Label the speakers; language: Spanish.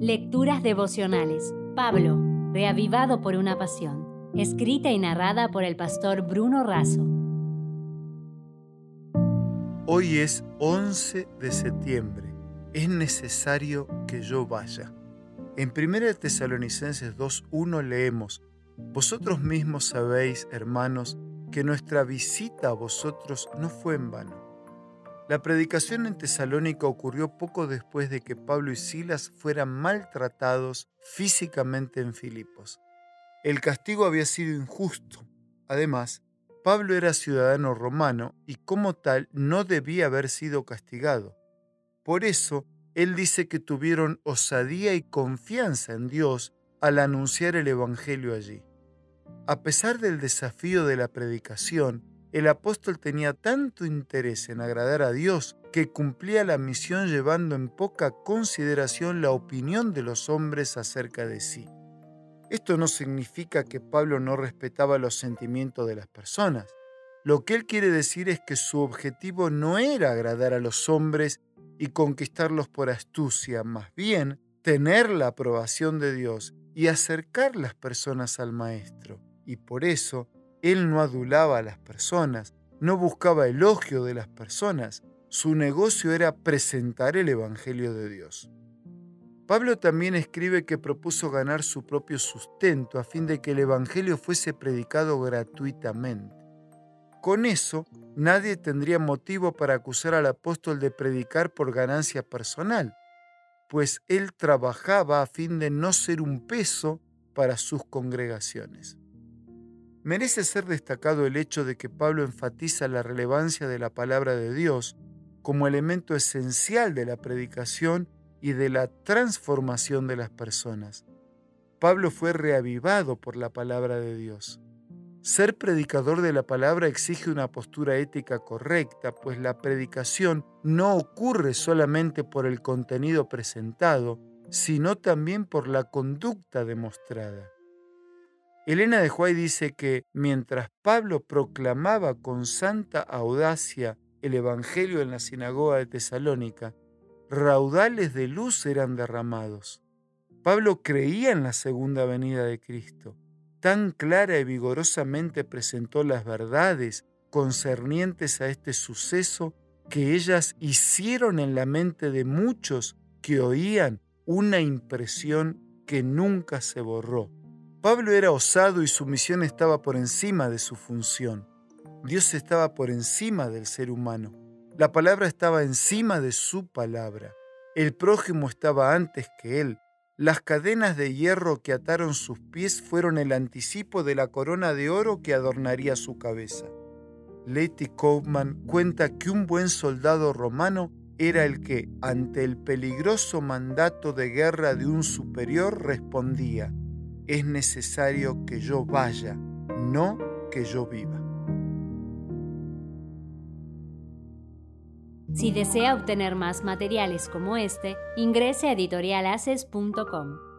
Speaker 1: Lecturas devocionales. Pablo, reavivado por una pasión. Escrita y narrada por el pastor Bruno Razo.
Speaker 2: Hoy es 11 de septiembre. Es necesario que yo vaya. En 1 Tesalonicenses 2.1 leemos, Vosotros mismos sabéis, hermanos, que nuestra visita a vosotros no fue en vano. La predicación en Tesalónica ocurrió poco después de que Pablo y Silas fueran maltratados físicamente en Filipos. El castigo había sido injusto. Además, Pablo era ciudadano romano y como tal no debía haber sido castigado. Por eso, él dice que tuvieron osadía y confianza en Dios al anunciar el Evangelio allí. A pesar del desafío de la predicación, el apóstol tenía tanto interés en agradar a Dios que cumplía la misión llevando en poca consideración la opinión de los hombres acerca de sí. Esto no significa que Pablo no respetaba los sentimientos de las personas. Lo que él quiere decir es que su objetivo no era agradar a los hombres y conquistarlos por astucia, más bien tener la aprobación de Dios y acercar las personas al Maestro y por eso él no adulaba a las personas, no buscaba elogio de las personas, su negocio era presentar el Evangelio de Dios. Pablo también escribe que propuso ganar su propio sustento a fin de que el Evangelio fuese predicado gratuitamente. Con eso, nadie tendría motivo para acusar al apóstol de predicar por ganancia personal, pues él trabajaba a fin de no ser un peso para sus congregaciones. Merece ser destacado el hecho de que Pablo enfatiza la relevancia de la palabra de Dios como elemento esencial de la predicación y de la transformación de las personas. Pablo fue reavivado por la palabra de Dios. Ser predicador de la palabra exige una postura ética correcta, pues la predicación no ocurre solamente por el contenido presentado, sino también por la conducta demostrada. Elena de Huay dice que mientras Pablo proclamaba con santa audacia el Evangelio en la sinagoga de Tesalónica, raudales de luz eran derramados. Pablo creía en la segunda venida de Cristo. Tan clara y vigorosamente presentó las verdades concernientes a este suceso que ellas hicieron en la mente de muchos que oían una impresión que nunca se borró. Pablo era osado y su misión estaba por encima de su función. Dios estaba por encima del ser humano. La palabra estaba encima de su palabra. El prójimo estaba antes que él. Las cadenas de hierro que ataron sus pies fueron el anticipo de la corona de oro que adornaría su cabeza. Letty Kaufman cuenta que un buen soldado romano era el que, ante el peligroso mandato de guerra de un superior, respondía, es necesario que yo vaya, no que yo viva.
Speaker 1: Si desea obtener más materiales como este, ingrese a editorialaces.com.